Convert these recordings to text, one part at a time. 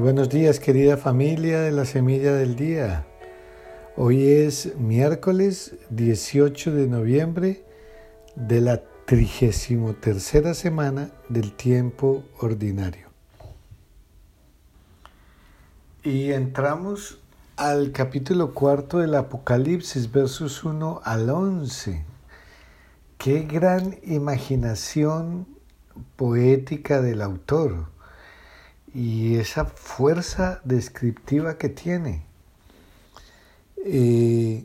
buenos días querida familia de la Semilla del Día. Hoy es miércoles 18 de noviembre de la 33 semana del tiempo ordinario. Y entramos al capítulo cuarto del Apocalipsis, versos 1 al 11. Qué gran imaginación poética del autor y esa fuerza descriptiva que tiene. Eh,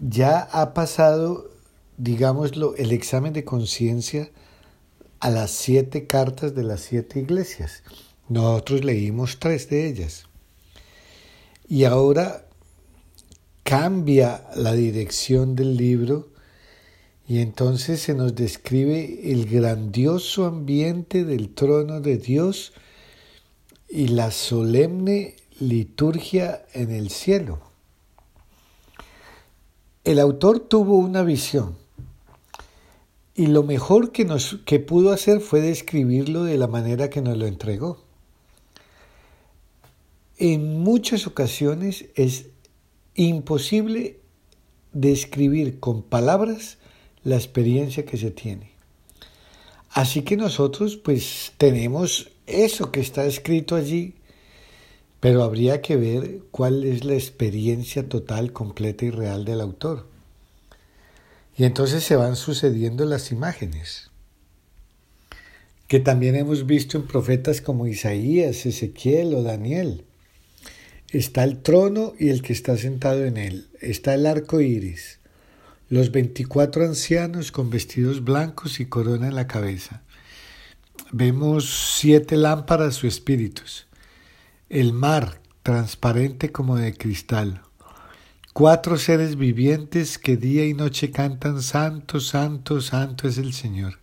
ya ha pasado, digámoslo, el examen de conciencia a las siete cartas de las siete iglesias. Nosotros leímos tres de ellas. Y ahora cambia la dirección del libro y entonces se nos describe el grandioso ambiente del trono de Dios y la solemne liturgia en el cielo. El autor tuvo una visión y lo mejor que, nos, que pudo hacer fue describirlo de la manera que nos lo entregó. En muchas ocasiones es imposible describir con palabras la experiencia que se tiene. Así que nosotros pues tenemos eso que está escrito allí, pero habría que ver cuál es la experiencia total, completa y real del autor. Y entonces se van sucediendo las imágenes, que también hemos visto en profetas como Isaías, Ezequiel o Daniel. Está el trono y el que está sentado en él. Está el arco iris, los veinticuatro ancianos con vestidos blancos y corona en la cabeza Vemos siete lámparas o espíritus, el mar transparente como de cristal, cuatro seres vivientes que día y noche cantan Santo, Santo, Santo es el Señor.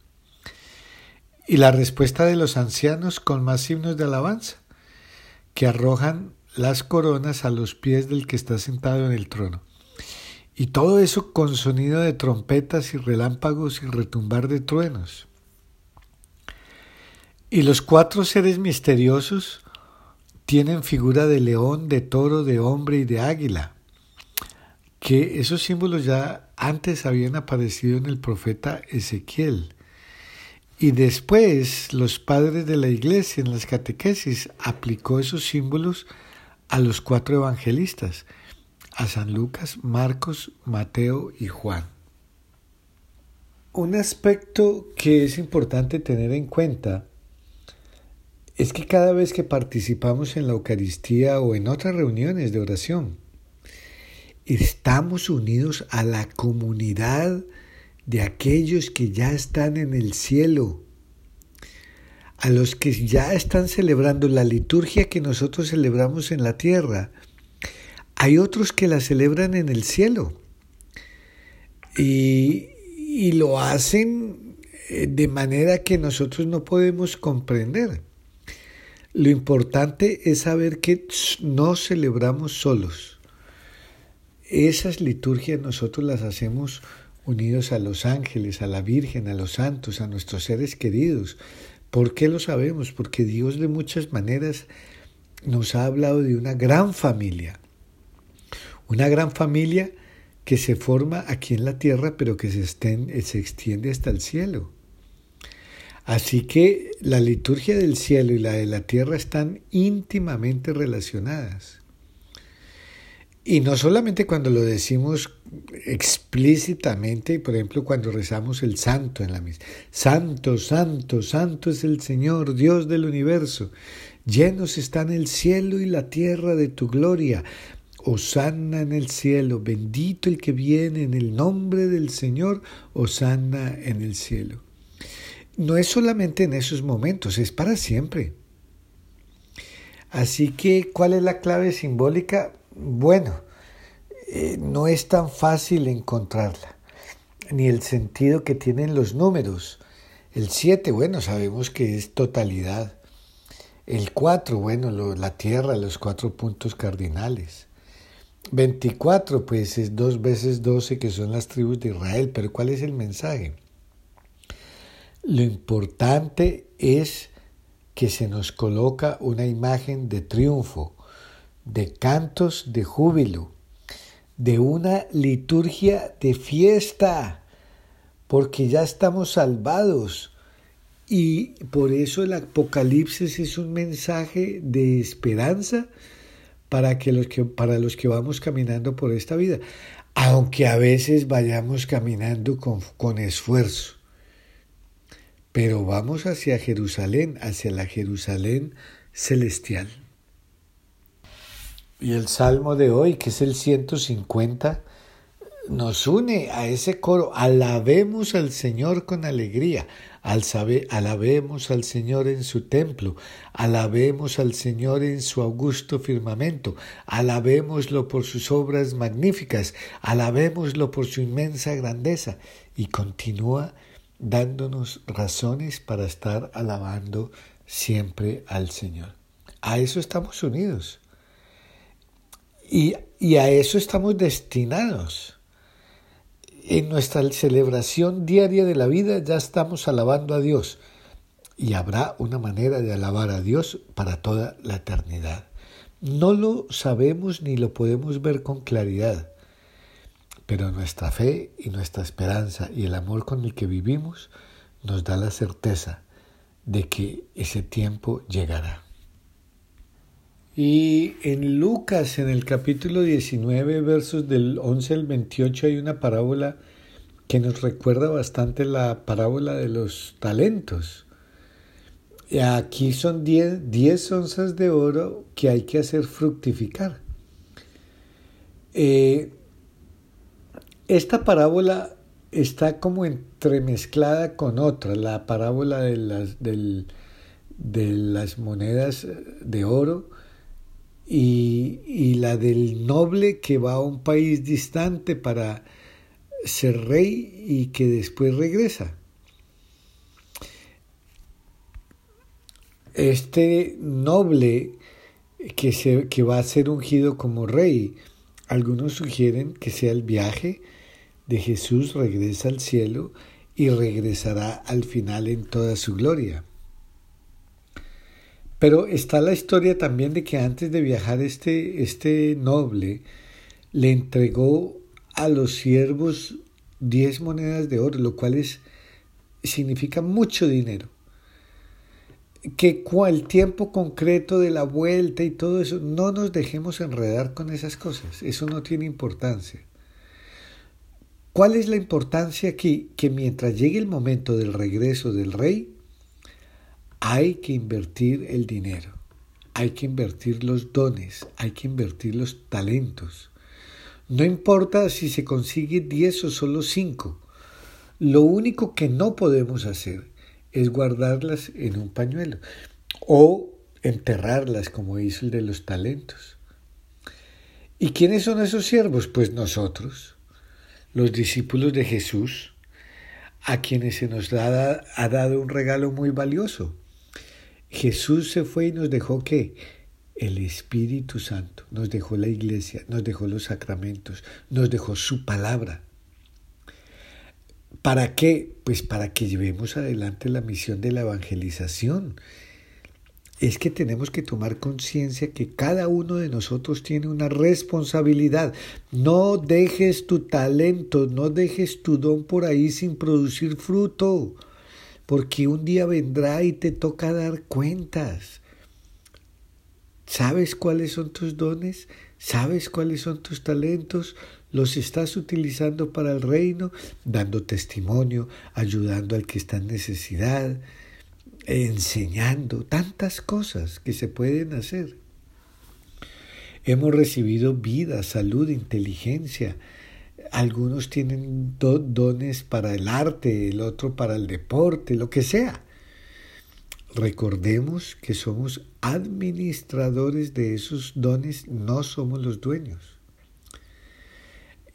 Y la respuesta de los ancianos con más himnos de alabanza, que arrojan las coronas a los pies del que está sentado en el trono. Y todo eso con sonido de trompetas y relámpagos y retumbar de truenos. Y los cuatro seres misteriosos tienen figura de león, de toro, de hombre y de águila, que esos símbolos ya antes habían aparecido en el profeta Ezequiel. Y después los padres de la iglesia en las catequesis aplicó esos símbolos a los cuatro evangelistas, a San Lucas, Marcos, Mateo y Juan. Un aspecto que es importante tener en cuenta es que cada vez que participamos en la Eucaristía o en otras reuniones de oración, estamos unidos a la comunidad de aquellos que ya están en el cielo, a los que ya están celebrando la liturgia que nosotros celebramos en la tierra. Hay otros que la celebran en el cielo y, y lo hacen eh, de manera que nosotros no podemos comprender. Lo importante es saber que no celebramos solos. Esas liturgias nosotros las hacemos unidos a los ángeles, a la Virgen, a los santos, a nuestros seres queridos. ¿Por qué lo sabemos? Porque Dios de muchas maneras nos ha hablado de una gran familia. Una gran familia que se forma aquí en la tierra, pero que se, se extiende hasta el cielo. Así que la liturgia del cielo y la de la tierra están íntimamente relacionadas. Y no solamente cuando lo decimos explícitamente, por ejemplo, cuando rezamos el santo en la misa. Santo, santo, santo es el Señor, Dios del universo. Llenos están el cielo y la tierra de tu gloria. Osanna en el cielo, bendito el que viene en el nombre del Señor, Osanna en el cielo no es solamente en esos momentos, es para siempre. Así que, ¿cuál es la clave simbólica? Bueno, eh, no es tan fácil encontrarla, ni el sentido que tienen los números. El 7, bueno, sabemos que es totalidad. El 4, bueno, la tierra, los cuatro puntos cardinales. 24, pues es dos veces 12 que son las tribus de Israel, pero ¿cuál es el mensaje? Lo importante es que se nos coloca una imagen de triunfo, de cantos de júbilo, de una liturgia de fiesta, porque ya estamos salvados. Y por eso el Apocalipsis es un mensaje de esperanza para, que los que, para los que vamos caminando por esta vida, aunque a veces vayamos caminando con, con esfuerzo. Pero vamos hacia Jerusalén, hacia la Jerusalén celestial. Y el salmo de hoy, que es el 150, nos une a ese coro. Alabemos al Señor con alegría. alabemos al Señor en su templo. Alabemos al Señor en su augusto firmamento. Alabémoslo por sus obras magníficas. Alabémoslo por su inmensa grandeza. Y continúa dándonos razones para estar alabando siempre al Señor. A eso estamos unidos. Y, y a eso estamos destinados. En nuestra celebración diaria de la vida ya estamos alabando a Dios y habrá una manera de alabar a Dios para toda la eternidad. No lo sabemos ni lo podemos ver con claridad, pero nuestra fe y nuestra esperanza y el amor con el que vivimos nos da la certeza de que ese tiempo llegará. Y en Lucas, en el capítulo 19, versos del 11 al 28, hay una parábola que nos recuerda bastante la parábola de los talentos. Aquí son 10, onzas de oro que hay que hacer fructificar. Eh, esta parábola está como entremezclada con otra, la parábola de las, de las monedas de oro y, la del noble que va a un país distante para ser rey y que después regresa. Este noble que, se, que va a ser ungido como rey, algunos sugieren que sea el viaje de Jesús, regresa al cielo y regresará al final en toda su gloria. Pero está la historia también de que antes de viajar este, este noble le entregó a los siervos diez monedas de oro, lo cual es, significa mucho dinero. Que el tiempo concreto de la vuelta y todo eso, no nos dejemos enredar con esas cosas, eso no tiene importancia. ¿Cuál es la importancia aquí? Que mientras llegue el momento del regreso del rey, hay que invertir el dinero, hay que invertir los dones, hay que invertir los talentos. No importa si se consigue 10 o solo 5. Lo único que no podemos hacer es guardarlas en un pañuelo o enterrarlas como hizo el de los talentos. ¿Y quiénes son esos siervos? Pues nosotros, los discípulos de Jesús, a quienes se nos ha dado un regalo muy valioso, Jesús se fue y nos dejó qué? El Espíritu Santo, nos dejó la iglesia, nos dejó los sacramentos, nos dejó su palabra. ¿Para qué? Pues para que llevemos adelante la misión de la evangelización. Es que tenemos que tomar conciencia que cada uno de nosotros tiene una responsabilidad. No dejes tu talento, no dejes tu don por ahí sin producir fruto porque un día vendrá y te toca dar cuentas. ¿Sabes cuáles son tus dones? ¿Sabes cuáles son tus talentos? ¿Los estás utilizando para el reino? Dando testimonio, ayudando al que está en necesidad, enseñando, tantas cosas que se pueden hacer. Hemos recibido vida, salud, inteligencia, algunos tienen dones para el arte, el otro para el deporte, lo que sea. Recordemos que somos administradores de esos dones, no somos los dueños.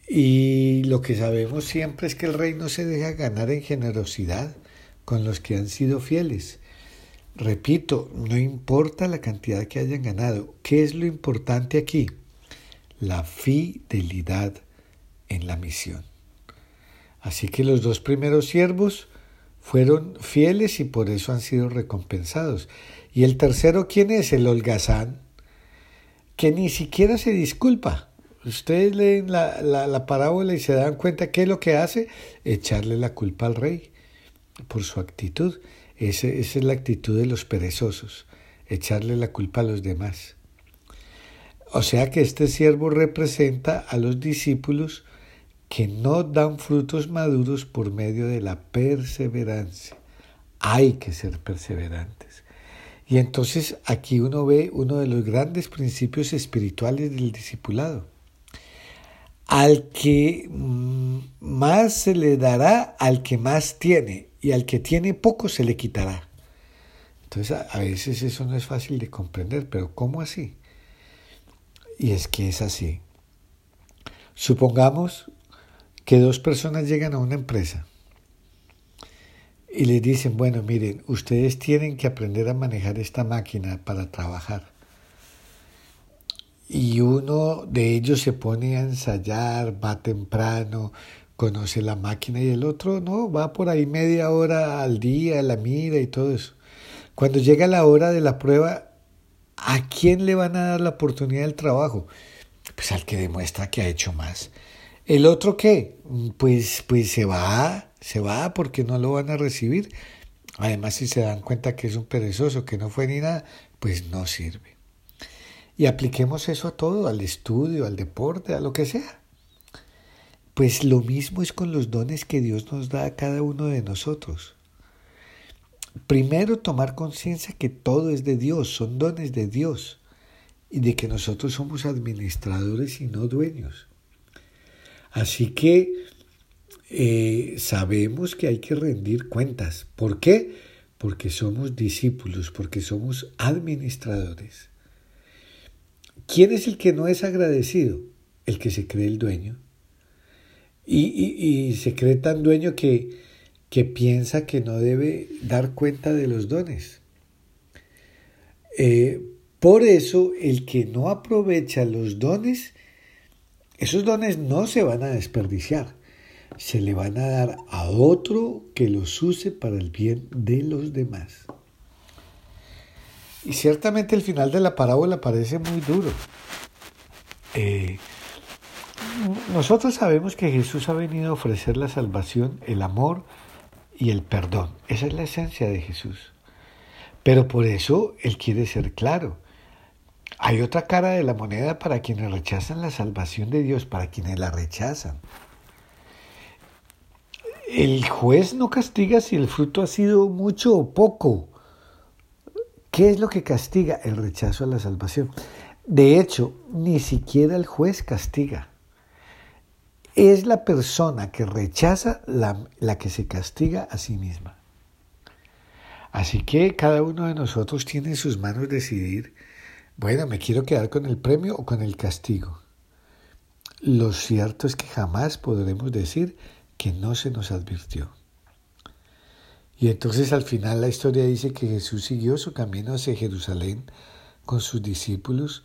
Y lo que sabemos siempre es que el rey no se deja ganar en generosidad con los que han sido fieles. Repito, no importa la cantidad que hayan ganado. ¿Qué es lo importante aquí? La fidelidad en la misión. Así que los dos primeros siervos fueron fieles y por eso han sido recompensados. Y el tercero, ¿quién es? El holgazán, que ni siquiera se disculpa. Ustedes leen la, la, parábola y se dan cuenta que lo que hace, echarle la culpa al rey por su actitud. esa es la actitud de los perezosos, echarle la culpa a los demás. O sea que este siervo representa a los discípulos que no dan frutos maduros por medio de la perseverancia. Hay que ser perseverantes. Y entonces aquí uno ve uno de los grandes principios espirituales del discipulado. Al que mm, más se le dará, al que más tiene, y al que tiene poco se le quitará. Entonces a veces eso no es fácil de comprender, pero ¿cómo así? Y es que es así. Supongamos que dos personas llegan a una empresa y les dicen, bueno, miren, ustedes tienen que aprender a manejar esta máquina para trabajar. Y uno de ellos se pone a ensayar, va temprano, conoce la máquina y el otro no, va por ahí media hora al día, la mira y todo eso. Cuando llega la hora de la prueba, ¿a quién le van a dar la oportunidad del trabajo? Pues al que demuestra que ha hecho más. El otro qué? Pues, pues se va, se va porque no lo van a recibir. Además, si se dan cuenta que es un perezoso, que no fue ni nada, pues no sirve. Y apliquemos eso a todo, al estudio, al deporte, a lo que sea. Pues lo mismo es con los dones que Dios nos da a cada uno de nosotros. Primero tomar conciencia que todo es de Dios, son dones de Dios, y de que nosotros somos administradores y no dueños. Así que eh, sabemos que hay que rendir cuentas. ¿Por qué? Porque somos discípulos, porque somos administradores. ¿Quién es el que no es agradecido? El que se cree el dueño. Y, se cree tan dueño que, que, piensa que no debe dar cuenta de los dones. Eh, por eso el que no aprovecha los dones esos dones no se van a desperdiciar, se le van a dar a otro que los use para el bien de los demás. Y ciertamente el final de la parábola parece muy duro. Eh, nosotros sabemos que Jesús ha venido a ofrecer la salvación, el amor y el perdón. Esa es la esencia de Jesús. Pero por eso Él quiere ser claro. Hay otra cara de la moneda para quienes rechazan la salvación de Dios, para quienes la rechazan. El juez no castiga si el fruto ha sido mucho o poco. ¿Qué es lo que castiga? El rechazo a la salvación. De hecho, ni siquiera el juez castiga. Es la persona que rechaza la, que se castiga a sí misma. Así que cada uno de nosotros tiene en sus manos decidir bueno, me quiero quedar con el premio o con el castigo. Lo cierto es que jamás podremos decir que no se nos advirtió. Y entonces al final la historia dice que Jesús siguió su camino hacia Jerusalén con sus discípulos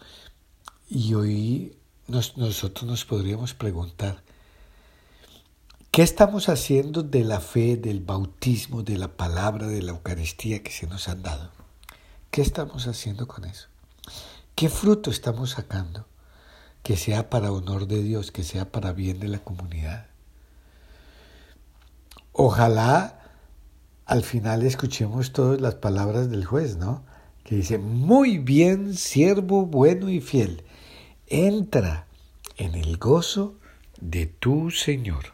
y hoy nosotros nos podríamos preguntar, ¿qué estamos haciendo de la fe, del bautismo, de la palabra, de la Eucaristía que se nos han dado? ¿Qué estamos haciendo con eso? ¿Qué fruto estamos sacando? Que sea para honor de Dios, que sea para bien de la comunidad. Ojalá al final escuchemos todas las palabras del juez, ¿no? Que dice, muy bien, siervo bueno y fiel, entra en el gozo de tu Señor.